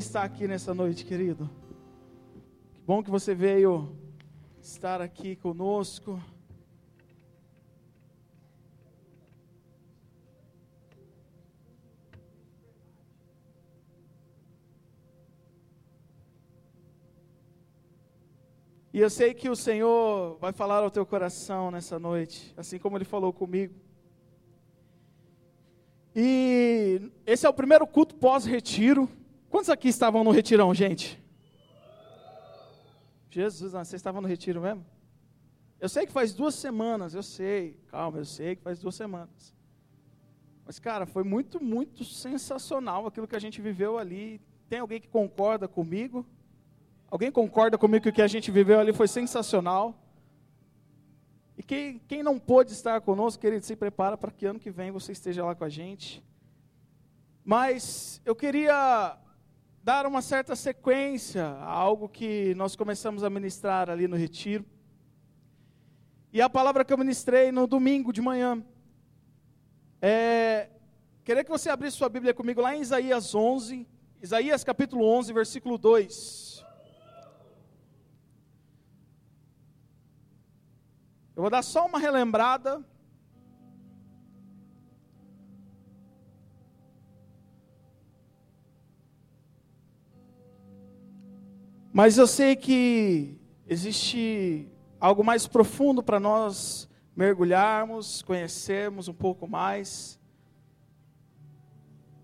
está aqui nessa noite, querido. Que bom que você veio estar aqui conosco. E eu sei que o Senhor vai falar ao teu coração nessa noite, assim como Ele falou comigo. E esse é o primeiro culto pós-retiro. Quantos aqui estavam no retirão, gente? Jesus, vocês estavam no retiro mesmo? Eu sei que faz duas semanas, eu sei, calma, eu sei que faz duas semanas. Mas, cara, foi muito, muito sensacional aquilo que a gente viveu ali. Tem alguém que concorda comigo? Alguém concorda comigo que o que a gente viveu ali foi sensacional? E quem, quem não pôde estar conosco, querido, se prepara para que ano que vem você esteja lá com a gente. Mas eu queria dar uma certa sequência a algo que nós começamos a ministrar ali no retiro. E a palavra que eu ministrei no domingo de manhã é. Queria que você abrisse sua Bíblia comigo lá em Isaías 11, Isaías capítulo 11, versículo 2. Eu vou dar só uma relembrada. Mas eu sei que existe algo mais profundo para nós mergulharmos, conhecermos um pouco mais.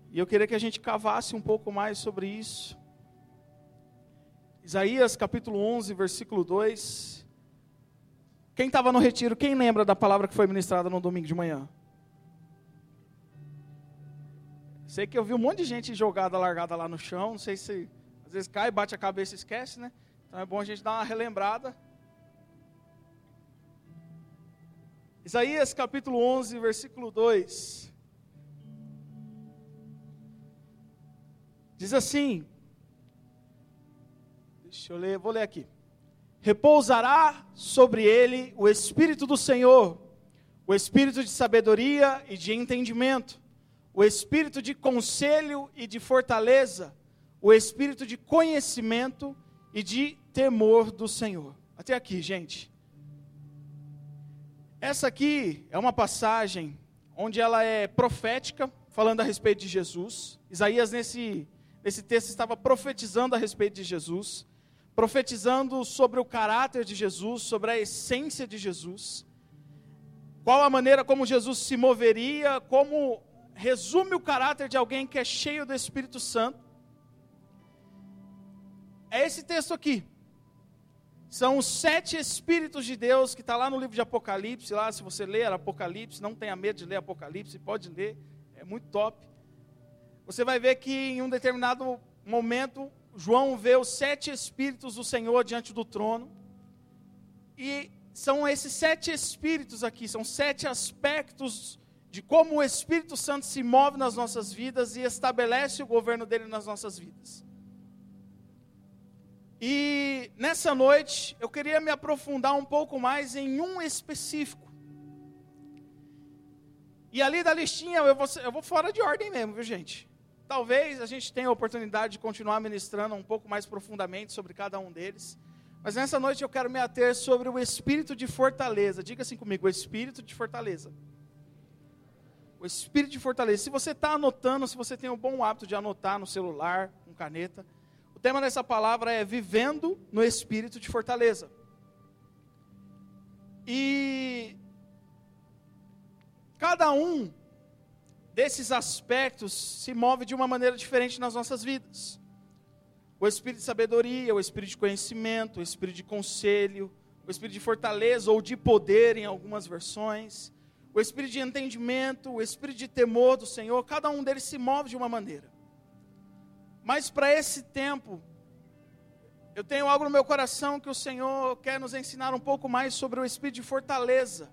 E eu queria que a gente cavasse um pouco mais sobre isso. Isaías capítulo 11, versículo 2. Quem estava no retiro, quem lembra da palavra que foi ministrada no domingo de manhã? Sei que eu vi um monte de gente jogada, largada lá no chão. Não sei se às vezes cai, bate a cabeça e esquece, né? Então é bom a gente dar uma relembrada. Isaías capítulo 11, versículo 2. Diz assim: Deixa eu ler, vou ler aqui repousará sobre ele o Espírito do Senhor, o Espírito de sabedoria e de entendimento, o Espírito de conselho e de fortaleza, o Espírito de conhecimento e de temor do Senhor. Até aqui, gente. Essa aqui é uma passagem onde ela é profética, falando a respeito de Jesus. Isaías, nesse, nesse texto, estava profetizando a respeito de Jesus profetizando sobre o caráter de Jesus, sobre a essência de Jesus, qual a maneira como Jesus se moveria, como resume o caráter de alguém que é cheio do Espírito Santo. É esse texto aqui. São os sete Espíritos de Deus que está lá no livro de Apocalipse. Lá, se você ler Apocalipse, não tenha medo de ler Apocalipse, pode ler, é muito top. Você vai ver que em um determinado momento João vê os sete Espíritos do Senhor diante do trono. E são esses sete Espíritos aqui, são sete aspectos de como o Espírito Santo se move nas nossas vidas e estabelece o governo dele nas nossas vidas. E nessa noite eu queria me aprofundar um pouco mais em um específico. E ali da listinha eu vou, eu vou fora de ordem mesmo, viu gente? Talvez a gente tenha a oportunidade de continuar ministrando um pouco mais profundamente sobre cada um deles. Mas nessa noite eu quero me ater sobre o espírito de fortaleza. Diga assim comigo: o espírito de fortaleza. O espírito de fortaleza. Se você está anotando, se você tem o bom hábito de anotar no celular, com caneta, o tema dessa palavra é vivendo no espírito de fortaleza. E cada um desses aspectos se move de uma maneira diferente nas nossas vidas. O espírito de sabedoria, o espírito de conhecimento, o espírito de conselho, o espírito de fortaleza ou de poder em algumas versões, o espírito de entendimento, o espírito de temor do Senhor, cada um deles se move de uma maneira. Mas para esse tempo, eu tenho algo no meu coração que o Senhor quer nos ensinar um pouco mais sobre o espírito de fortaleza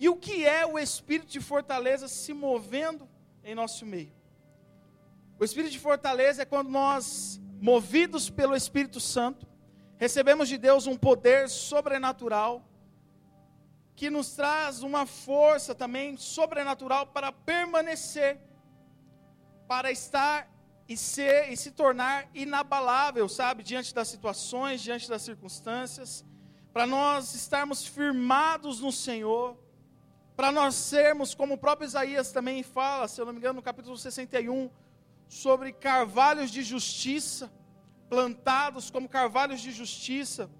e o que é o espírito de fortaleza se movendo em nosso meio? O espírito de fortaleza é quando nós, movidos pelo Espírito Santo, recebemos de Deus um poder sobrenatural que nos traz uma força também sobrenatural para permanecer, para estar e, ser, e se tornar inabalável, sabe, diante das situações, diante das circunstâncias, para nós estarmos firmados no Senhor, para nós sermos, como o próprio Isaías também fala, se eu não me engano, no capítulo 61, sobre carvalhos de justiça, plantados como carvalhos de justiça,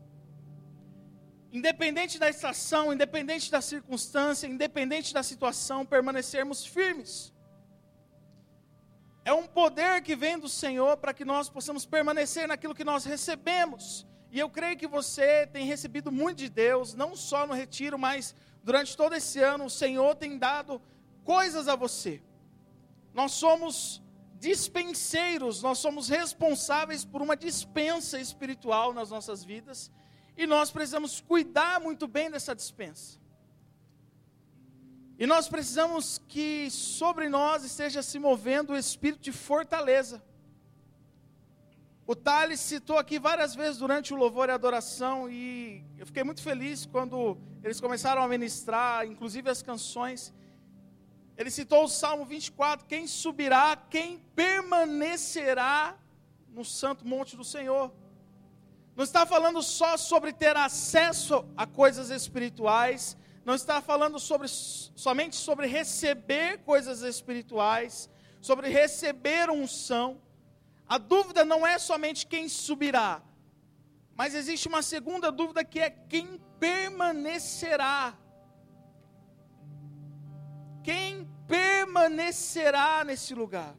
independente da estação, independente da circunstância, independente da situação, permanecermos firmes. É um poder que vem do Senhor para que nós possamos permanecer naquilo que nós recebemos. E eu creio que você tem recebido muito de Deus, não só no retiro, mas durante todo esse ano, o Senhor tem dado coisas a você. Nós somos dispenseiros, nós somos responsáveis por uma dispensa espiritual nas nossas vidas, e nós precisamos cuidar muito bem dessa dispensa. E nós precisamos que sobre nós esteja se movendo o espírito de fortaleza. O Thales citou aqui várias vezes durante o louvor e adoração, e eu fiquei muito feliz quando eles começaram a ministrar, inclusive as canções. Ele citou o Salmo 24: Quem subirá, quem permanecerá no santo monte do Senhor. Não está falando só sobre ter acesso a coisas espirituais, não está falando sobre, somente sobre receber coisas espirituais, sobre receber unção. A dúvida não é somente quem subirá, mas existe uma segunda dúvida que é quem permanecerá. Quem permanecerá nesse lugar?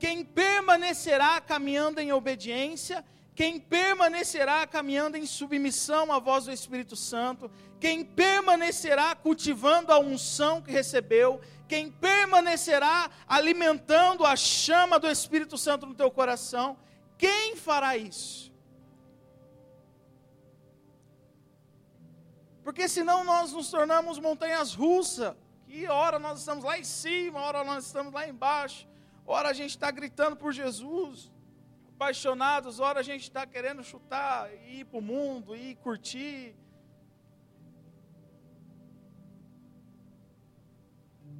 Quem permanecerá caminhando em obediência quem permanecerá caminhando em submissão à voz do Espírito Santo, quem permanecerá cultivando a unção que recebeu, quem permanecerá alimentando a chama do Espírito Santo no teu coração, quem fará isso? Porque senão nós nos tornamos montanhas russas, que hora nós estamos lá em cima, hora nós estamos lá embaixo, hora a gente está gritando por Jesus apaixonados, ora a gente está querendo chutar, ir para o mundo, ir curtir.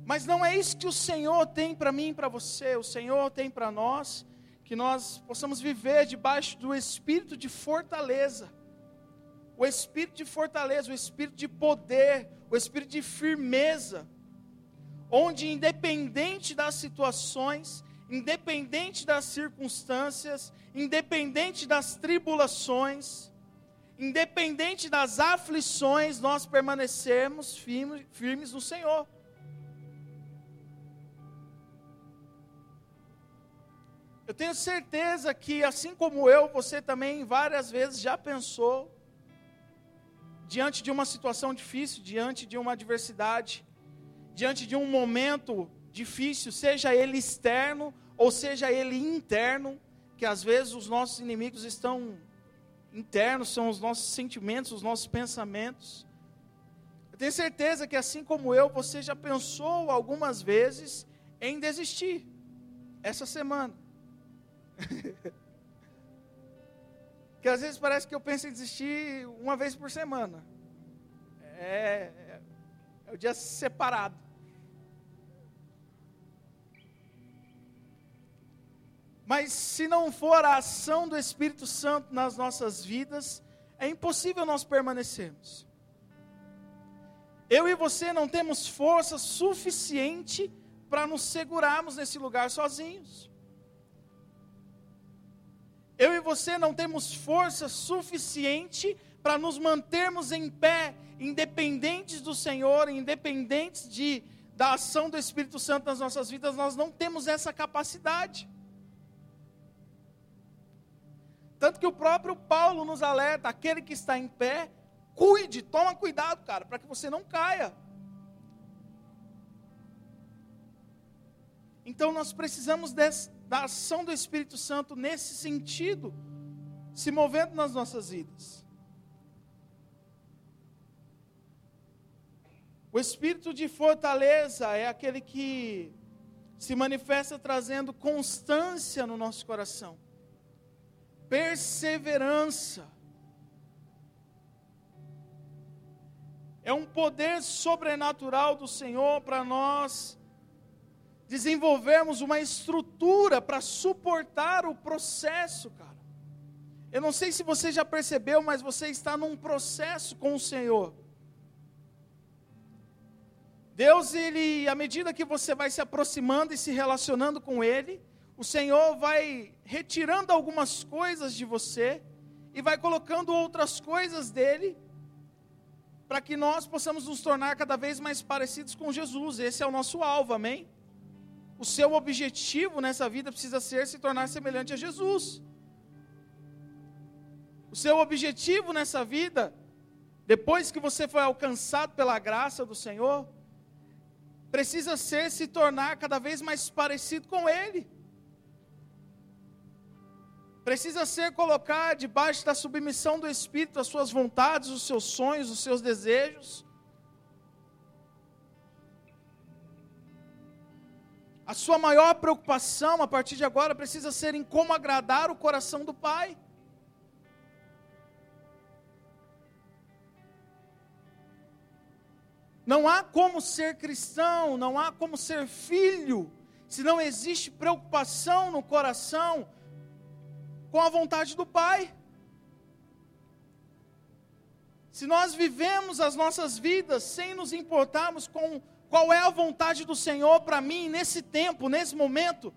Mas não é isso que o Senhor tem para mim e para você, o Senhor tem para nós, que nós possamos viver debaixo do espírito de fortaleza. O espírito de fortaleza, o espírito de poder, o espírito de firmeza, onde independente das situações, independente das circunstâncias, independente das tribulações, independente das aflições, nós permanecemos firmes, firmes no Senhor. Eu tenho certeza que, assim como eu, você também várias vezes já pensou, diante de uma situação difícil, diante de uma adversidade, diante de um momento difícil, seja ele externo ou seja ele interno, que às vezes os nossos inimigos estão internos, são os nossos sentimentos, os nossos pensamentos. Eu tenho certeza que assim como eu, você já pensou algumas vezes em desistir essa semana. que às vezes parece que eu penso em desistir uma vez por semana. É, é, é o dia separado. Mas se não for a ação do Espírito Santo nas nossas vidas, é impossível nós permanecermos. Eu e você não temos força suficiente para nos segurarmos nesse lugar sozinhos. Eu e você não temos força suficiente para nos mantermos em pé, independentes do Senhor, independentes de, da ação do Espírito Santo nas nossas vidas, nós não temos essa capacidade. Tanto que o próprio Paulo nos alerta: aquele que está em pé, cuide, toma cuidado, cara, para que você não caia. Então nós precisamos desse, da ação do Espírito Santo nesse sentido, se movendo nas nossas vidas. O espírito de fortaleza é aquele que se manifesta trazendo constância no nosso coração perseverança. É um poder sobrenatural do Senhor para nós desenvolvermos uma estrutura para suportar o processo, cara. Eu não sei se você já percebeu, mas você está num processo com o Senhor. Deus, ele, à medida que você vai se aproximando e se relacionando com Ele, o Senhor vai retirando algumas coisas de você e vai colocando outras coisas dele, para que nós possamos nos tornar cada vez mais parecidos com Jesus. Esse é o nosso alvo, amém? O seu objetivo nessa vida precisa ser se tornar semelhante a Jesus. O seu objetivo nessa vida, depois que você foi alcançado pela graça do Senhor, precisa ser se tornar cada vez mais parecido com Ele. Precisa ser colocar debaixo da submissão do Espírito as suas vontades, os seus sonhos, os seus desejos. A sua maior preocupação a partir de agora precisa ser em como agradar o coração do Pai. Não há como ser cristão, não há como ser filho, se não existe preocupação no coração com a vontade do Pai. Se nós vivemos as nossas vidas sem nos importarmos com qual é a vontade do Senhor para mim nesse tempo, nesse momento,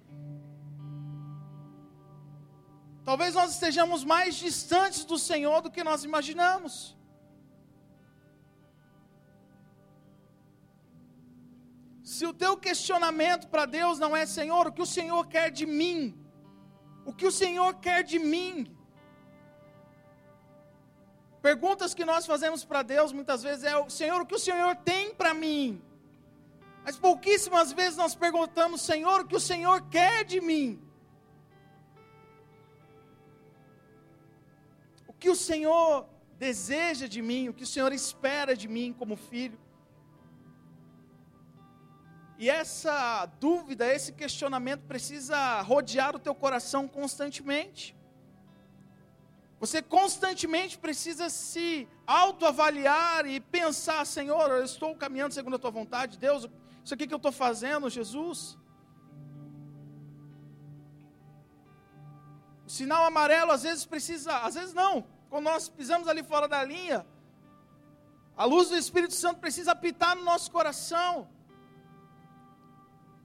talvez nós estejamos mais distantes do Senhor do que nós imaginamos. Se o teu questionamento para Deus não é, Senhor, o que o Senhor quer de mim? O que o Senhor quer de mim? Perguntas que nós fazemos para Deus muitas vezes é: Senhor, o que o Senhor tem para mim? Mas pouquíssimas vezes nós perguntamos: Senhor, o que o Senhor quer de mim? O que o Senhor deseja de mim? O que o Senhor espera de mim como filho? E essa dúvida, esse questionamento precisa rodear o teu coração constantemente. Você constantemente precisa se autoavaliar e pensar: Senhor, eu estou caminhando segundo a tua vontade, Deus, isso aqui que eu estou fazendo, Jesus. O sinal amarelo às vezes precisa, às vezes não. Quando nós pisamos ali fora da linha, a luz do Espírito Santo precisa apitar no nosso coração.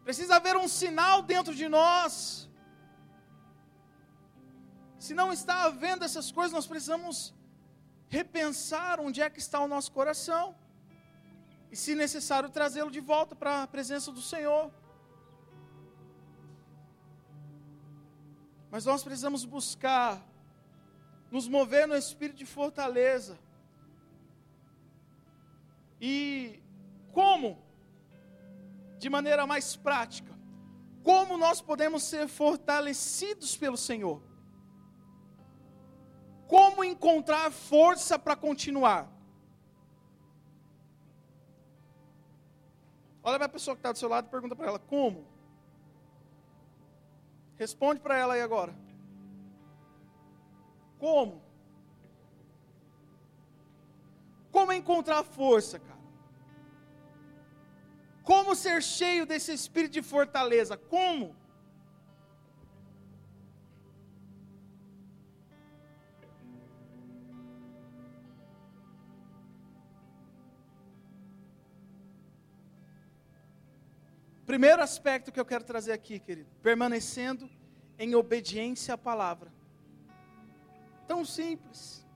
Precisa haver um sinal dentro de nós. Se não está havendo essas coisas, nós precisamos repensar onde é que está o nosso coração. E, se necessário, trazê-lo de volta para a presença do Senhor. Mas nós precisamos buscar nos mover no espírito de fortaleza. E como? De maneira mais prática, como nós podemos ser fortalecidos pelo Senhor? Como encontrar força para continuar? Olha para a pessoa que está do seu lado e pergunta para ela: como? Responde para ela aí agora. Como? Como encontrar força, cara? Como ser cheio desse espírito de fortaleza? Como? Primeiro aspecto que eu quero trazer aqui, querido, permanecendo em obediência à palavra. Tão simples.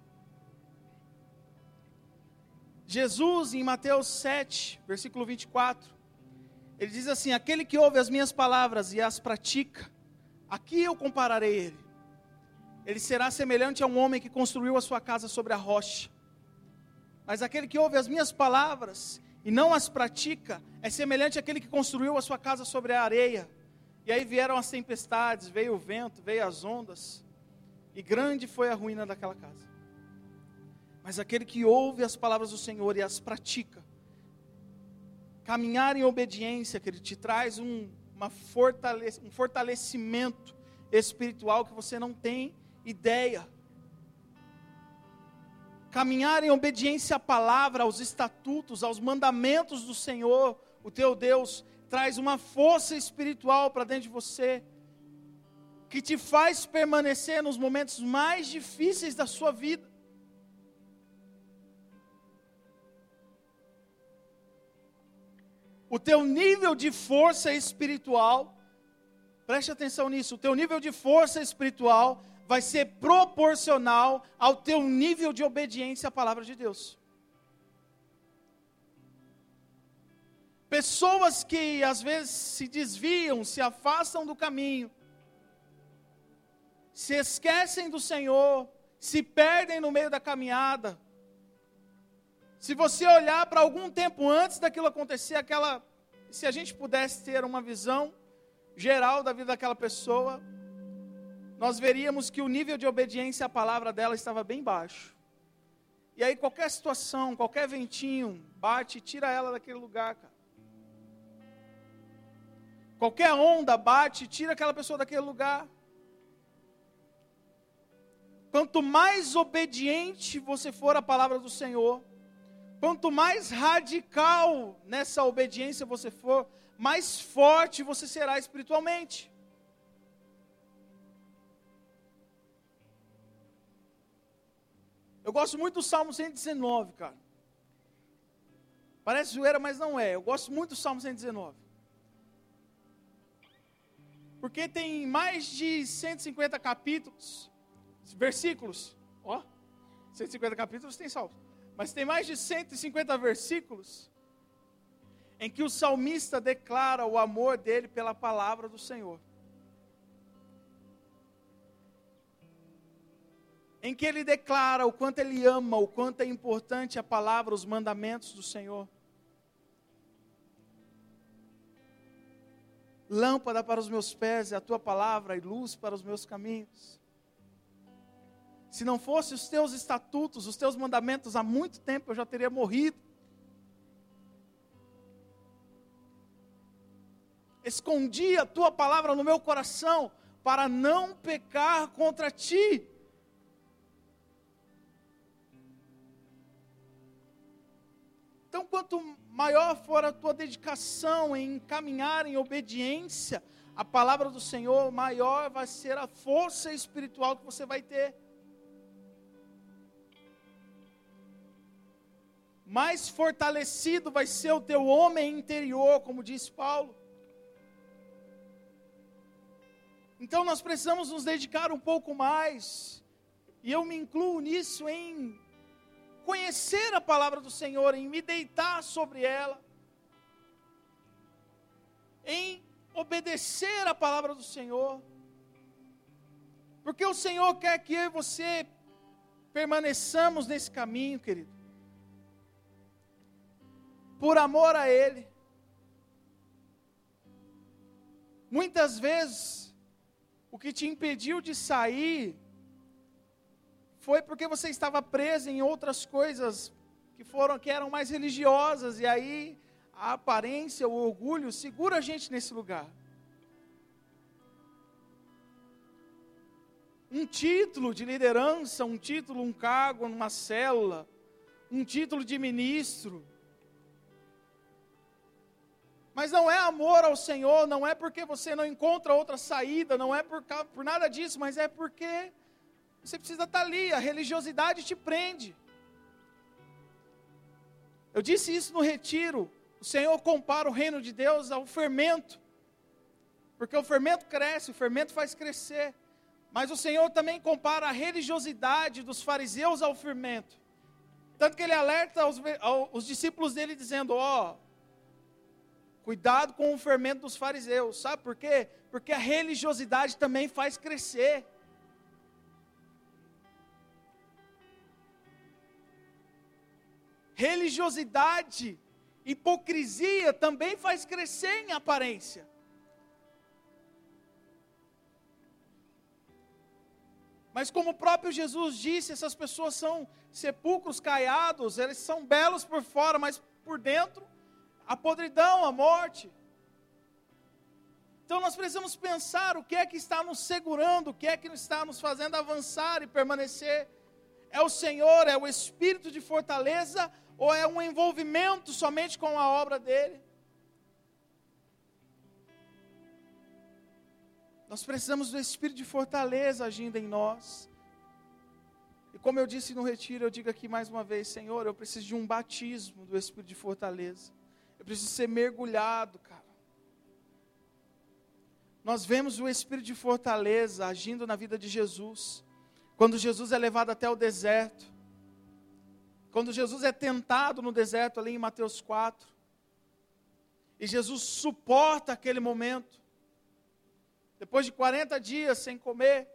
Jesus, em Mateus 7, versículo 24, ele diz assim: Aquele que ouve as minhas palavras e as pratica, aqui eu compararei ele. Ele será semelhante a um homem que construiu a sua casa sobre a rocha. Mas aquele que ouve as minhas palavras e não as pratica, é semelhante àquele que construiu a sua casa sobre a areia. E aí vieram as tempestades, veio o vento, veio as ondas, e grande foi a ruína daquela casa. Mas aquele que ouve as palavras do Senhor e as pratica, Caminhar em obediência, que ele te traz um, uma um fortalecimento espiritual que você não tem ideia. Caminhar em obediência à palavra, aos estatutos, aos mandamentos do Senhor, o teu Deus, traz uma força espiritual para dentro de você, que te faz permanecer nos momentos mais difíceis da sua vida. O teu nível de força espiritual, preste atenção nisso, o teu nível de força espiritual vai ser proporcional ao teu nível de obediência à palavra de Deus. Pessoas que às vezes se desviam, se afastam do caminho, se esquecem do Senhor, se perdem no meio da caminhada. Se você olhar para algum tempo antes daquilo acontecer, aquela, se a gente pudesse ter uma visão geral da vida daquela pessoa, nós veríamos que o nível de obediência à palavra dela estava bem baixo. E aí qualquer situação, qualquer ventinho bate e tira ela daquele lugar, cara. Qualquer onda bate e tira aquela pessoa daquele lugar. Quanto mais obediente você for à palavra do Senhor, quanto mais radical nessa obediência você for, mais forte você será espiritualmente. Eu gosto muito do Salmo 119, cara. Parece zoeira, mas não é. Eu gosto muito do Salmo 119. Porque tem mais de 150 capítulos versículos, ó, 150 capítulos tem salmos, mas tem mais de 150 versículos em que o salmista declara o amor dele pela palavra do Senhor. Em que ele declara o quanto ele ama, o quanto é importante a palavra, os mandamentos do Senhor. Lâmpada para os meus pés é a tua palavra e luz para os meus caminhos. Se não fosse os teus estatutos, os teus mandamentos, há muito tempo eu já teria morrido. Escondi a tua palavra no meu coração para não pecar contra ti. Então, quanto maior for a tua dedicação em caminhar em obediência à palavra do Senhor, maior vai ser a força espiritual que você vai ter. Mais fortalecido vai ser o teu homem interior, como diz Paulo. Então nós precisamos nos dedicar um pouco mais, e eu me incluo nisso em conhecer a palavra do Senhor, em me deitar sobre ela, em obedecer a palavra do Senhor, porque o Senhor quer que eu e você permaneçamos nesse caminho, querido por amor a Ele. Muitas vezes, o que te impediu de sair foi porque você estava preso em outras coisas que foram que eram mais religiosas e aí a aparência, o orgulho segura a gente nesse lugar. Um título de liderança, um título, um cargo numa célula, um título de ministro, mas não é amor ao Senhor, não é porque você não encontra outra saída, não é por, por nada disso, mas é porque você precisa estar ali, a religiosidade te prende. Eu disse isso no retiro. O Senhor compara o reino de Deus ao fermento, porque o fermento cresce, o fermento faz crescer. Mas o Senhor também compara a religiosidade dos fariseus ao fermento. Tanto que ele alerta os, os discípulos dele dizendo: Ó, oh, Cuidado com o fermento dos fariseus. Sabe por quê? Porque a religiosidade também faz crescer. Religiosidade, hipocrisia também faz crescer em aparência. Mas como o próprio Jesus disse, essas pessoas são sepulcros caiados, eles são belos por fora, mas por dentro a podridão, a morte. Então nós precisamos pensar o que é que está nos segurando, o que é que está nos fazendo avançar e permanecer. É o Senhor, é o espírito de fortaleza ou é um envolvimento somente com a obra dele? Nós precisamos do espírito de fortaleza agindo em nós. E como eu disse no retiro, eu digo aqui mais uma vez, Senhor, eu preciso de um batismo do espírito de fortaleza. Eu preciso ser mergulhado, cara. Nós vemos o espírito de fortaleza agindo na vida de Jesus. Quando Jesus é levado até o deserto. Quando Jesus é tentado no deserto, ali em Mateus 4. E Jesus suporta aquele momento. Depois de 40 dias sem comer,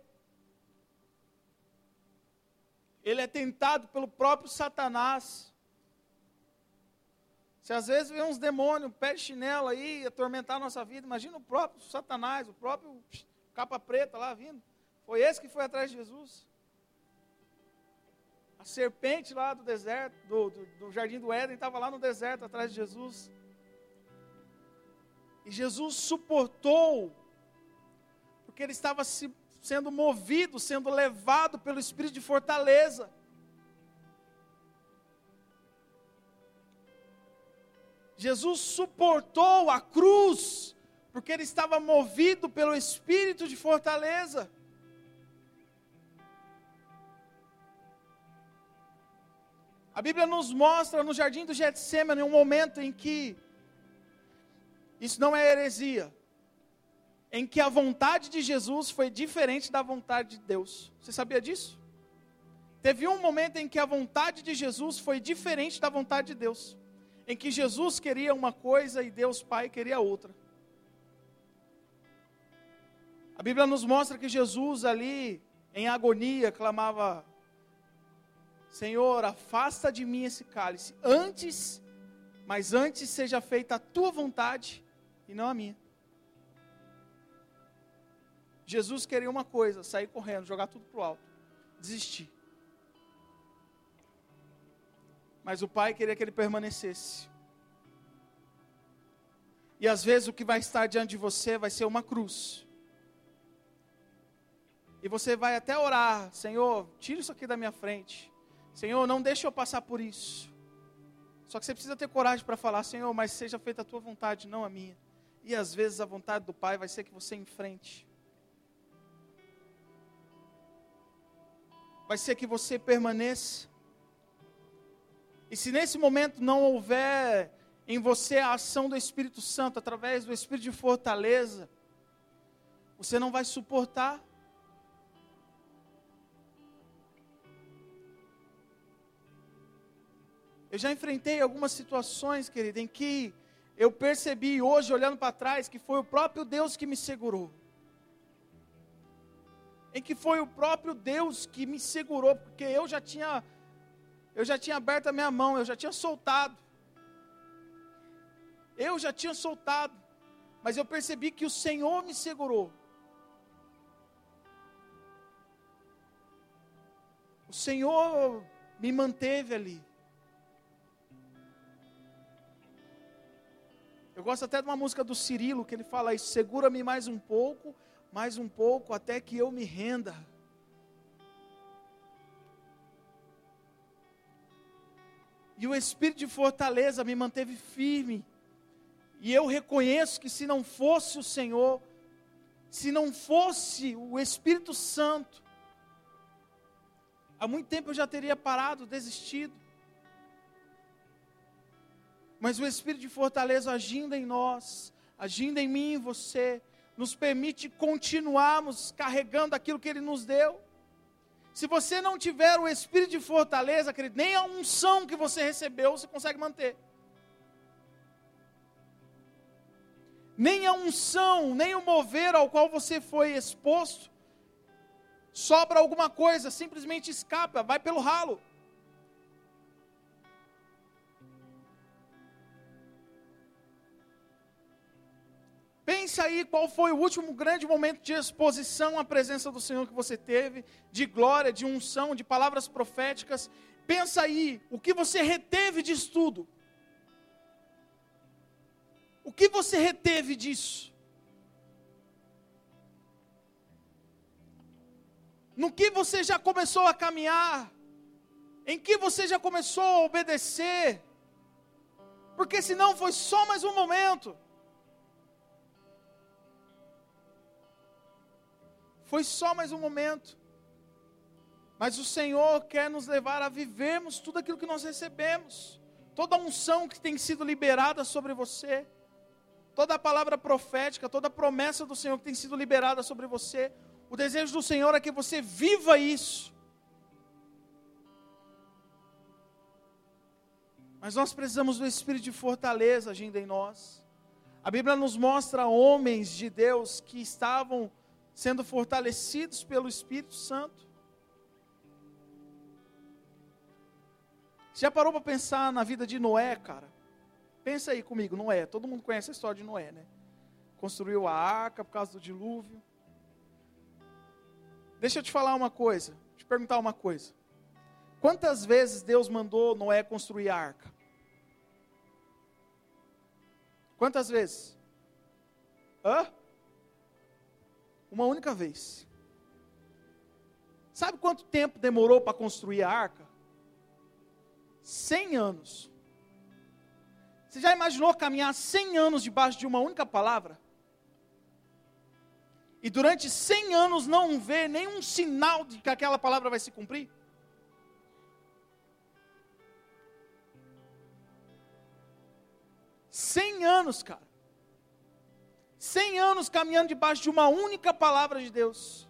ele é tentado pelo próprio Satanás. Se às vezes vem uns demônios, pé de chinelo aí, atormentar a nossa vida, imagina o próprio Satanás, o próprio capa preta lá vindo. Foi esse que foi atrás de Jesus. A serpente lá do deserto, do, do, do jardim do Éden, estava lá no deserto atrás de Jesus. E Jesus suportou porque ele estava se, sendo movido, sendo levado pelo espírito de fortaleza. Jesus suportou a cruz, porque ele estava movido pelo espírito de fortaleza. A Bíblia nos mostra no jardim do Getsemane um momento em que isso não é heresia em que a vontade de Jesus foi diferente da vontade de Deus. Você sabia disso? Teve um momento em que a vontade de Jesus foi diferente da vontade de Deus. Em que Jesus queria uma coisa e Deus Pai queria outra. A Bíblia nos mostra que Jesus ali, em agonia, clamava: Senhor, afasta de mim esse cálice. Antes, mas antes seja feita a tua vontade e não a minha. Jesus queria uma coisa: sair correndo, jogar tudo para o alto, desistir. Mas o Pai queria que ele permanecesse. E às vezes o que vai estar diante de você vai ser uma cruz. E você vai até orar: Senhor, tira isso aqui da minha frente. Senhor, não deixe eu passar por isso. Só que você precisa ter coragem para falar: Senhor, mas seja feita a tua vontade, não a minha. E às vezes a vontade do Pai vai ser que você enfrente. vai ser que você permaneça. E se nesse momento não houver em você a ação do Espírito Santo através do Espírito de fortaleza, você não vai suportar. Eu já enfrentei algumas situações, querida, em que eu percebi hoje, olhando para trás, que foi o próprio Deus que me segurou em que foi o próprio Deus que me segurou, porque eu já tinha eu já tinha aberto a minha mão, eu já tinha soltado. Eu já tinha soltado, mas eu percebi que o Senhor me segurou. O Senhor me manteve ali. Eu gosto até de uma música do Cirilo que ele fala isso: segura-me mais um pouco mais um pouco até que eu me renda. E o espírito de fortaleza me manteve firme. E eu reconheço que se não fosse o Senhor, se não fosse o Espírito Santo, há muito tempo eu já teria parado, desistido. Mas o Espírito de fortaleza agindo em nós, agindo em mim e você, nos permite continuarmos carregando aquilo que Ele nos deu. Se você não tiver o espírito de fortaleza, querido, nem a unção que você recebeu você consegue manter. Nem a unção, nem o mover ao qual você foi exposto, sobra alguma coisa, simplesmente escapa, vai pelo ralo. Pensa aí qual foi o último grande momento de exposição à presença do Senhor que você teve, de glória, de unção, de palavras proféticas. Pensa aí, o que você reteve de estudo? O que você reteve disso? No que você já começou a caminhar? Em que você já começou a obedecer? Porque senão foi só mais um momento. Foi só mais um momento. Mas o Senhor quer nos levar a vivermos tudo aquilo que nós recebemos. Toda a unção que tem sido liberada sobre você. Toda a palavra profética, toda a promessa do Senhor que tem sido liberada sobre você. O desejo do Senhor é que você viva isso. Mas nós precisamos do espírito de fortaleza agindo em nós. A Bíblia nos mostra homens de Deus que estavam sendo fortalecidos pelo Espírito Santo. Já parou para pensar na vida de Noé, cara? Pensa aí comigo, Noé. Todo mundo conhece a história de Noé, né? Construiu a arca por causa do dilúvio. Deixa eu te falar uma coisa, te perguntar uma coisa. Quantas vezes Deus mandou Noé construir a arca? Quantas vezes? Hã? Uma única vez. Sabe quanto tempo demorou para construir a arca? Cem anos. Você já imaginou caminhar cem anos debaixo de uma única palavra? E durante cem anos não ver nenhum sinal de que aquela palavra vai se cumprir? Cem anos, cara. Cem anos caminhando debaixo de uma única palavra de Deus.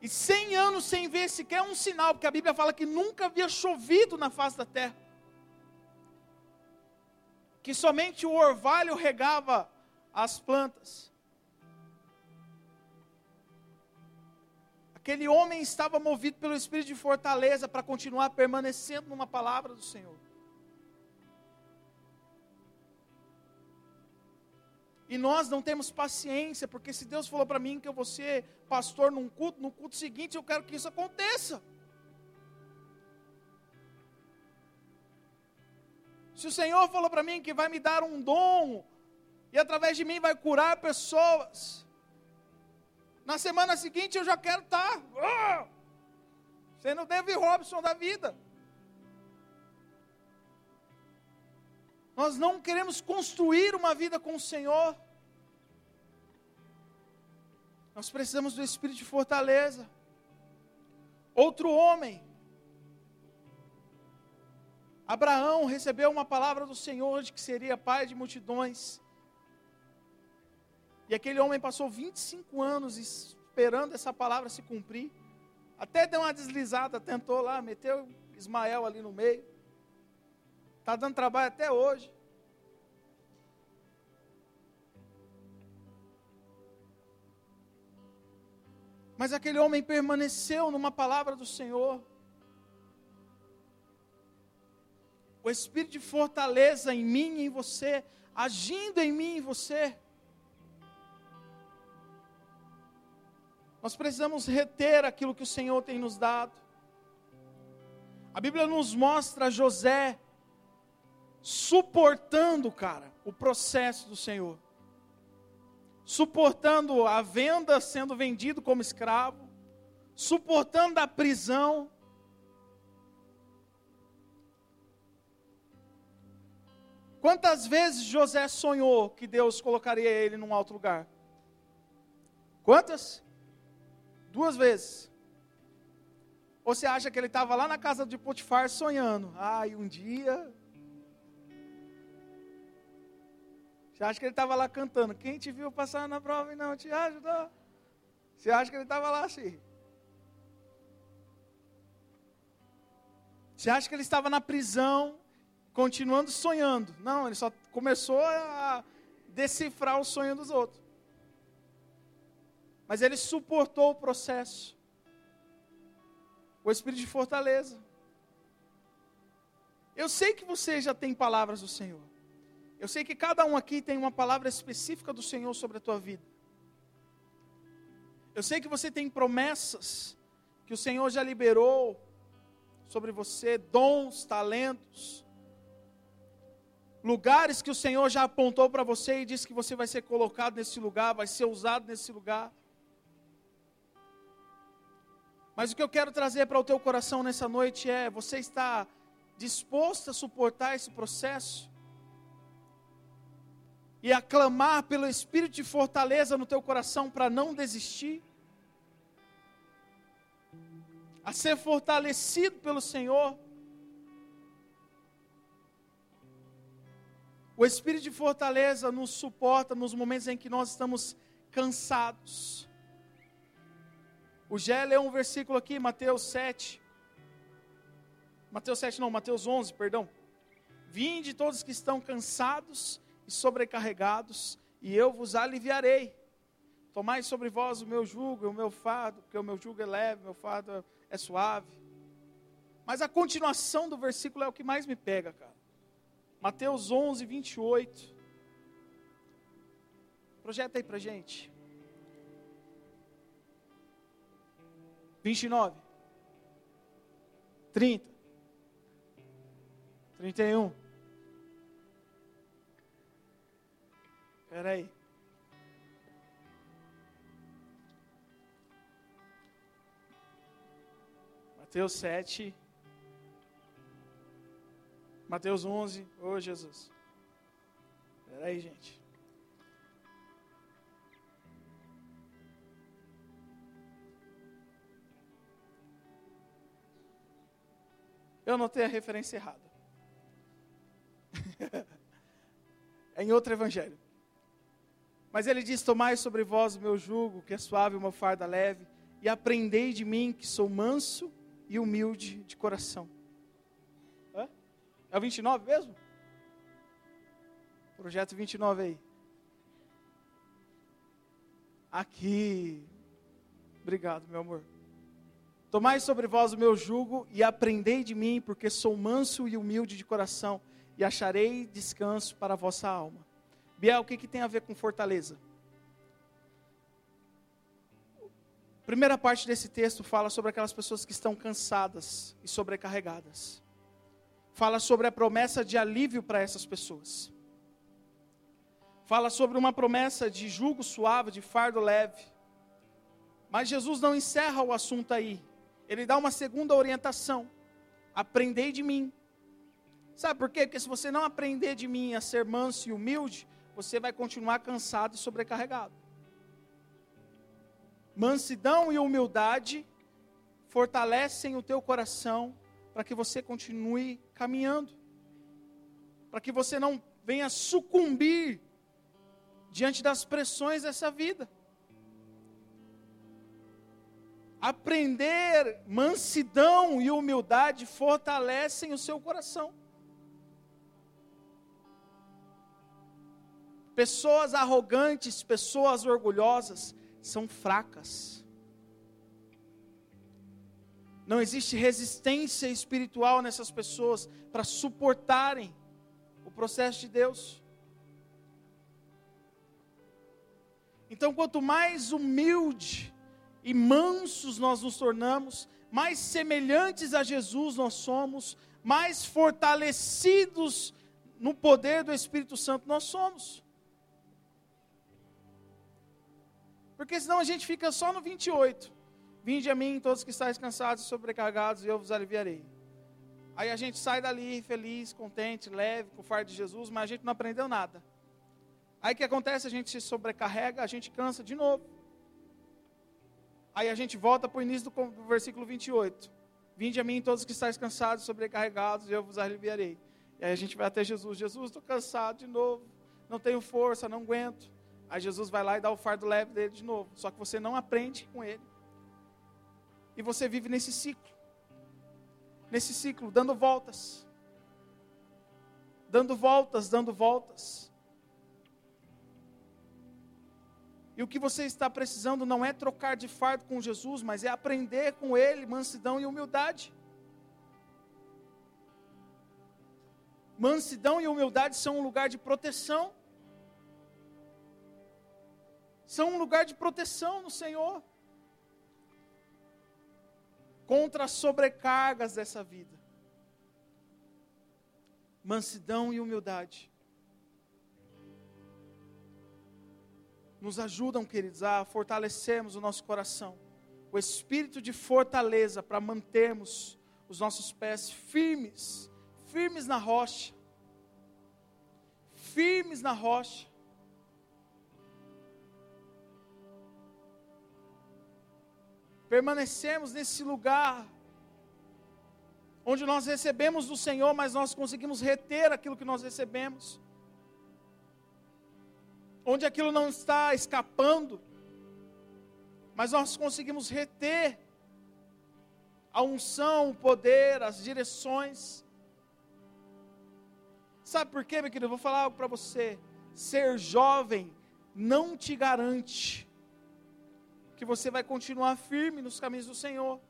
E cem anos sem ver sequer um sinal, porque a Bíblia fala que nunca havia chovido na face da terra. Que somente o orvalho regava as plantas. Aquele homem estava movido pelo espírito de fortaleza para continuar permanecendo numa palavra do Senhor. E nós não temos paciência, porque se Deus falou para mim que eu vou ser pastor num culto, no culto seguinte eu quero que isso aconteça. Se o Senhor falou para mim que vai me dar um dom, e através de mim vai curar pessoas, na semana seguinte eu já quero estar uh, sendo David Robson da vida. Nós não queremos construir uma vida com o Senhor. Nós precisamos do espírito de fortaleza. Outro homem, Abraão recebeu uma palavra do Senhor de que seria pai de multidões. E aquele homem passou 25 anos esperando essa palavra se cumprir. Até deu uma deslizada, tentou lá, meteu Ismael ali no meio. Está dando trabalho até hoje. Mas aquele homem permaneceu numa palavra do Senhor. O espírito de fortaleza em mim e em você, agindo em mim e em você. Nós precisamos reter aquilo que o Senhor tem nos dado. A Bíblia nos mostra José suportando, cara, o processo do Senhor. Suportando a venda, sendo vendido como escravo, suportando a prisão. Quantas vezes José sonhou que Deus colocaria ele num alto lugar? Quantas? Duas vezes. Ou você acha que ele estava lá na casa de Potifar sonhando? Ai, um dia Você acha que ele estava lá cantando? Quem te viu passar na prova e não te ajudou? Você acha que ele estava lá assim? Você acha que ele estava na prisão, continuando sonhando? Não, ele só começou a decifrar o sonho dos outros. Mas ele suportou o processo. O espírito de fortaleza. Eu sei que você já tem palavras do Senhor. Eu sei que cada um aqui tem uma palavra específica do Senhor sobre a tua vida. Eu sei que você tem promessas que o Senhor já liberou sobre você, dons, talentos, lugares que o Senhor já apontou para você e disse que você vai ser colocado nesse lugar, vai ser usado nesse lugar. Mas o que eu quero trazer para o teu coração nessa noite é: você está disposto a suportar esse processo? E a clamar pelo espírito de fortaleza no teu coração para não desistir, a ser fortalecido pelo Senhor. O espírito de fortaleza nos suporta nos momentos em que nós estamos cansados. O Gé leu um versículo aqui, Mateus 7. Mateus 7 não, Mateus 11, perdão. Vinde todos que estão cansados e sobrecarregados, e eu vos aliviarei. Tomai sobre vós o meu jugo e o meu fardo, porque o meu jugo é leve, meu fardo é suave. Mas a continuação do versículo é o que mais me pega, cara. Mateus 11, 28. Projeta aí pra gente. 29. 30. 31. Espera aí. Mateus 7. Mateus 11. Ô oh, Jesus. Espera aí, gente. Eu anotei a referência errada. é em outro evangelho. Mas ele diz: Tomai sobre vós o meu jugo, que é suave uma farda leve, e aprendei de mim, que sou manso e humilde de coração. Hã? É o 29 mesmo? Projeto 29 aí. Aqui. Obrigado, meu amor. Tomai sobre vós o meu jugo e aprendei de mim, porque sou manso e humilde de coração, e acharei descanso para a vossa alma. Biel, o que, que tem a ver com fortaleza? Primeira parte desse texto fala sobre aquelas pessoas que estão cansadas e sobrecarregadas. Fala sobre a promessa de alívio para essas pessoas. Fala sobre uma promessa de jugo suave, de fardo leve. Mas Jesus não encerra o assunto aí. Ele dá uma segunda orientação. Aprendei de mim, Sabe por quê? Porque se você não aprender de mim a ser manso e humilde, você vai continuar cansado e sobrecarregado. Mansidão e humildade fortalecem o teu coração para que você continue caminhando. Para que você não venha sucumbir diante das pressões dessa vida. Aprender mansidão e humildade fortalecem o seu coração. Pessoas arrogantes, pessoas orgulhosas são fracas. Não existe resistência espiritual nessas pessoas para suportarem o processo de Deus. Então, quanto mais humilde e mansos nós nos tornamos, mais semelhantes a Jesus nós somos, mais fortalecidos no poder do Espírito Santo nós somos. Porque senão a gente fica só no 28. Vinde a mim todos que estáis cansados e sobrecarregados, e eu vos aliviarei. Aí a gente sai dali feliz, contente, leve, com o fardo de Jesus, mas a gente não aprendeu nada. Aí o que acontece? A gente se sobrecarrega, a gente cansa de novo. Aí a gente volta para o início do, versículo 28. Vinde a mim todos que estáis cansados e sobrecarregados, e eu vos aliviarei. E aí a gente vai até Jesus. Jesus, estou cansado de novo. Não tenho força, não aguento. Aí Jesus vai lá e dá o fardo leve dele de novo. Só que você não aprende com ele. E você vive nesse ciclo. Nesse ciclo, dando voltas. Dando voltas, dando voltas. E o que você está precisando não é trocar de fardo com Jesus, mas é aprender com Ele mansidão e humildade. Mansidão e humildade são um lugar de proteção são um lugar de proteção no Senhor contra as sobrecargas dessa vida. Mansidão e humildade nos ajudam, queridos, a fortalecermos o nosso coração, o espírito de fortaleza para mantermos os nossos pés firmes, firmes na rocha, firmes na rocha permanecermos nesse lugar onde nós recebemos do Senhor, mas nós conseguimos reter aquilo que nós recebemos, onde aquilo não está escapando, mas nós conseguimos reter a unção, o poder, as direções. Sabe por quê, meu querido? Eu vou falar algo para você. Ser jovem não te garante que você vai continuar firme nos caminhos do Senhor.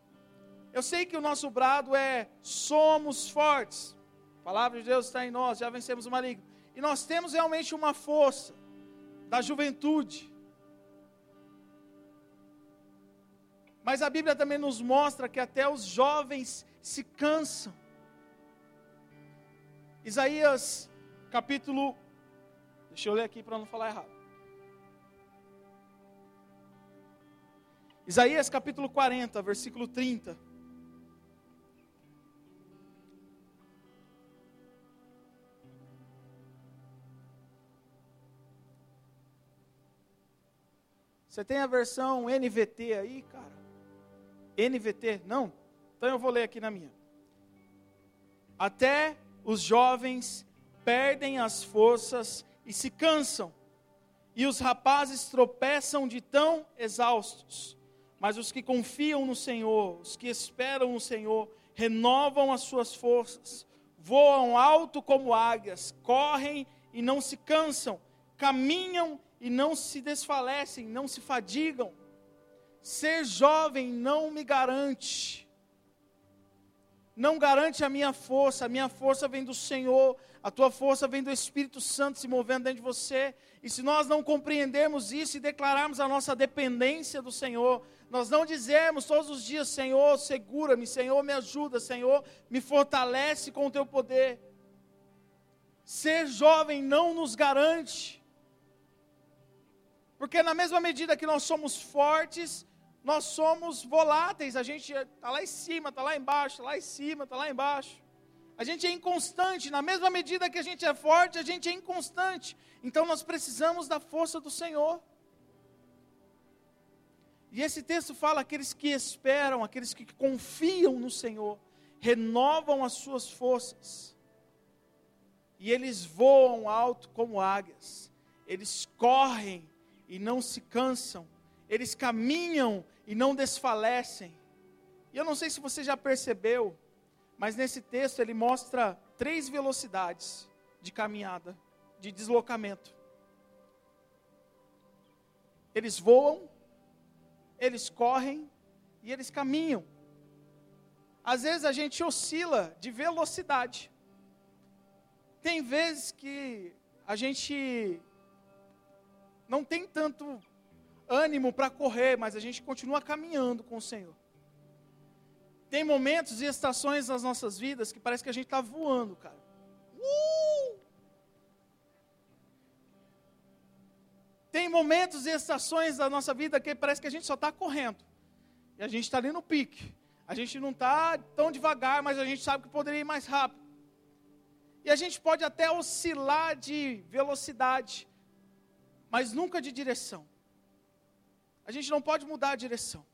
Eu sei que o nosso brado é somos fortes. A palavra de Deus está em nós, já vencemos o maligno. E nós temos realmente uma força da juventude. Mas a Bíblia também nos mostra que até os jovens se cansam. Isaías capítulo. Deixa eu ler aqui para não falar errado. Isaías capítulo 40, versículo 30. Você tem a versão NVT aí, cara? NVT? Não? Então eu vou ler aqui na minha. Até os jovens perdem as forças e se cansam, e os rapazes tropeçam de tão exaustos. Mas os que confiam no Senhor, os que esperam no Senhor, renovam as suas forças, voam alto como águias, correm e não se cansam, caminham e não se desfalecem, não se fadigam. Ser jovem não me garante, não garante a minha força, a minha força vem do Senhor, a tua força vem do Espírito Santo se movendo dentro de você. E se nós não compreendermos isso e declararmos a nossa dependência do Senhor, nós não dizermos todos os dias, Senhor, segura-me, Senhor, me ajuda, Senhor, me fortalece com o teu poder. Ser jovem não nos garante porque na mesma medida que nós somos fortes, nós somos voláteis. A gente está lá em cima, está lá embaixo, está lá em cima, está lá embaixo. A gente é inconstante. Na mesma medida que a gente é forte, a gente é inconstante. Então nós precisamos da força do Senhor. E esse texto fala: aqueles que esperam, aqueles que confiam no Senhor, renovam as suas forças. E eles voam alto como águias. Eles correm e não se cansam, eles caminham e não desfalecem. E eu não sei se você já percebeu, mas nesse texto ele mostra três velocidades de caminhada, de deslocamento. Eles voam, eles correm e eles caminham. Às vezes a gente oscila de velocidade. Tem vezes que a gente não tem tanto ânimo para correr, mas a gente continua caminhando com o Senhor. Tem momentos e estações nas nossas vidas que parece que a gente está voando, cara. Tem momentos e estações da nossa vida que parece que a gente só está correndo. E a gente está ali no pique. A gente não está tão devagar, mas a gente sabe que poderia ir mais rápido. E a gente pode até oscilar de velocidade mas nunca de direção. A gente não pode mudar a direção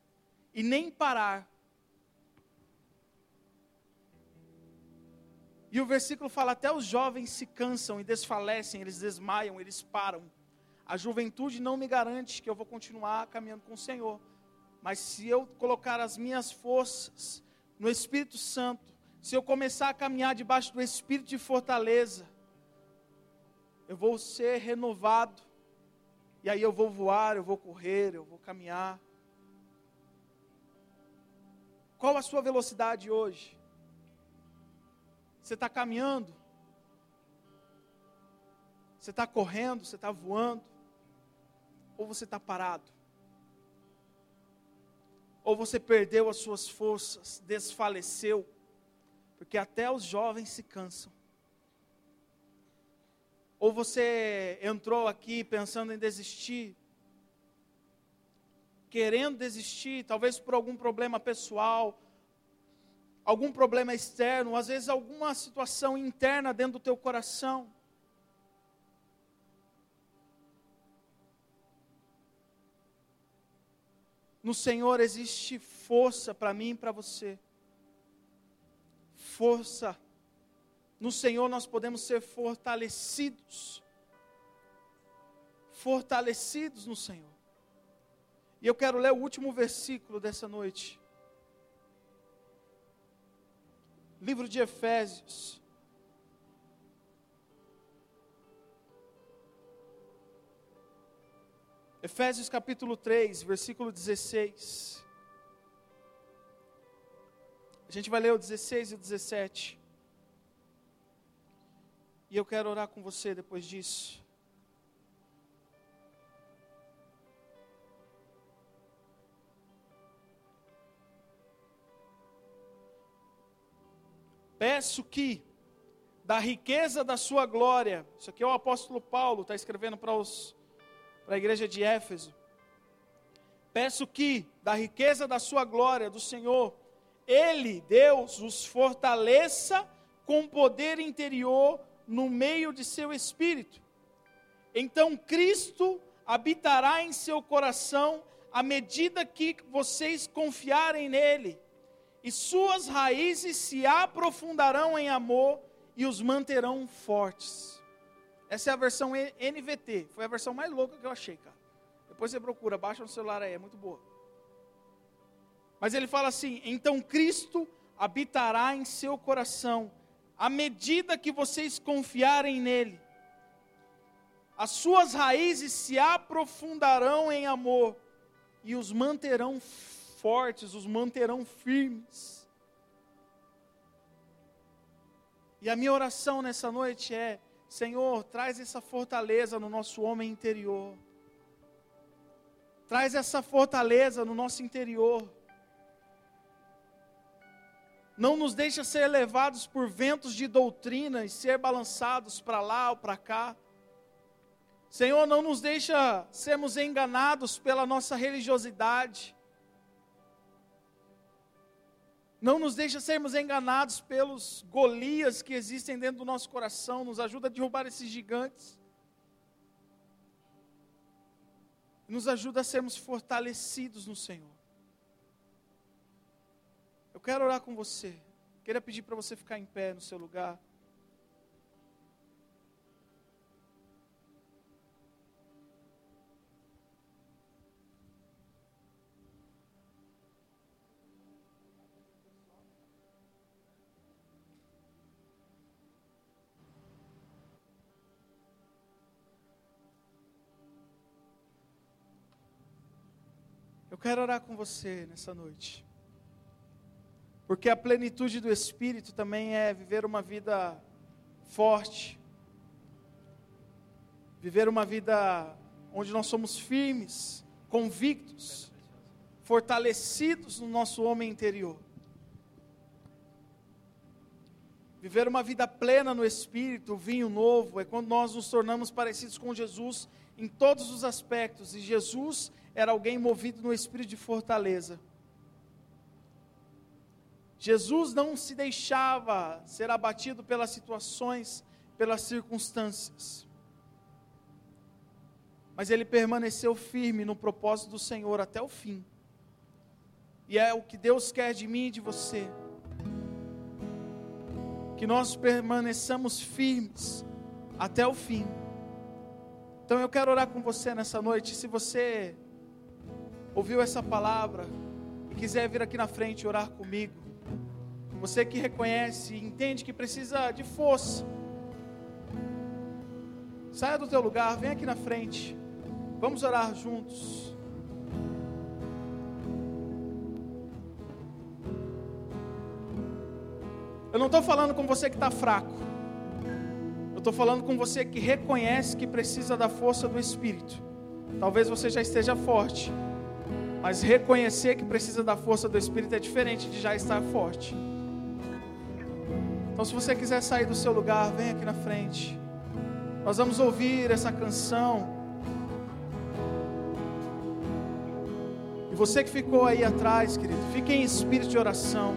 e nem parar. E o versículo fala: até os jovens se cansam e desfalecem, eles desmaiam, eles param. A juventude não me garante que eu vou continuar caminhando com o Senhor. Mas se eu colocar as minhas forças no Espírito Santo, se eu começar a caminhar debaixo do Espírito de fortaleza, eu vou ser renovado, e aí eu vou voar, eu vou correr, eu vou caminhar. Qual a sua velocidade hoje? Você está caminhando? Você está correndo? Você está voando? Ou você está parado? Ou você perdeu as suas forças, desfaleceu? Porque até os jovens se cansam. Ou você entrou aqui pensando em desistir, querendo desistir, talvez por algum problema pessoal, algum problema externo, às vezes alguma situação interna dentro do teu coração. No Senhor existe força para mim e para você. Força. No Senhor nós podemos ser fortalecidos. Fortalecidos no Senhor. E eu quero ler o último versículo dessa noite. Livro de Efésios. Efésios capítulo 3, versículo 16. A gente vai ler o 16 e o 17. E eu quero orar com você depois disso. Peço que, da riqueza da sua glória, isso aqui é o apóstolo Paulo, está escrevendo para os para a igreja de Éfeso. Peço que, da riqueza da sua glória, do Senhor, Ele, Deus, os fortaleça com poder interior no meio de seu espírito. Então Cristo habitará em seu coração à medida que vocês confiarem nele, e suas raízes se aprofundarão em amor e os manterão fortes. Essa é a versão NVT. Foi a versão mais louca que eu achei, cara. Depois você procura, baixa no celular aí, é muito boa. Mas ele fala assim: então Cristo habitará em seu coração, à medida que vocês confiarem nele. As suas raízes se aprofundarão em amor e os manterão fortes, os manterão firmes. E a minha oração nessa noite é: Senhor, traz essa fortaleza no nosso homem interior. Traz essa fortaleza no nosso interior. Não nos deixa ser levados por ventos de doutrina e ser balançados para lá ou para cá. Senhor, não nos deixa sermos enganados pela nossa religiosidade. Não nos deixa sermos enganados pelos Golias que existem dentro do nosso coração. Nos ajuda a derrubar esses gigantes. Nos ajuda a sermos fortalecidos no Senhor. Eu quero orar com você. Queria pedir para você ficar em pé no seu lugar. Quero orar com você nessa noite. Porque a plenitude do Espírito também é viver uma vida forte, viver uma vida onde nós somos firmes, convictos, fortalecidos no nosso homem interior. Viver uma vida plena no Espírito, vinho novo, é quando nós nos tornamos parecidos com Jesus em todos os aspectos, e Jesus era alguém movido no espírito de fortaleza. Jesus não se deixava ser abatido pelas situações, pelas circunstâncias. Mas ele permaneceu firme no propósito do Senhor até o fim. E é o que Deus quer de mim e de você. Que nós permaneçamos firmes até o fim. Então eu quero orar com você nessa noite. Se você ouviu essa palavra e quiser vir aqui na frente orar comigo, você que reconhece e entende que precisa de força, saia do teu lugar, vem aqui na frente, vamos orar juntos. Eu não estou falando com você que está fraco, eu estou falando com você que reconhece que precisa da força do Espírito. Talvez você já esteja forte, mas reconhecer que precisa da força do Espírito é diferente de já estar forte. Então, se você quiser sair do seu lugar, vem aqui na frente. Nós vamos ouvir essa canção. E você que ficou aí atrás, querido, fique em espírito de oração.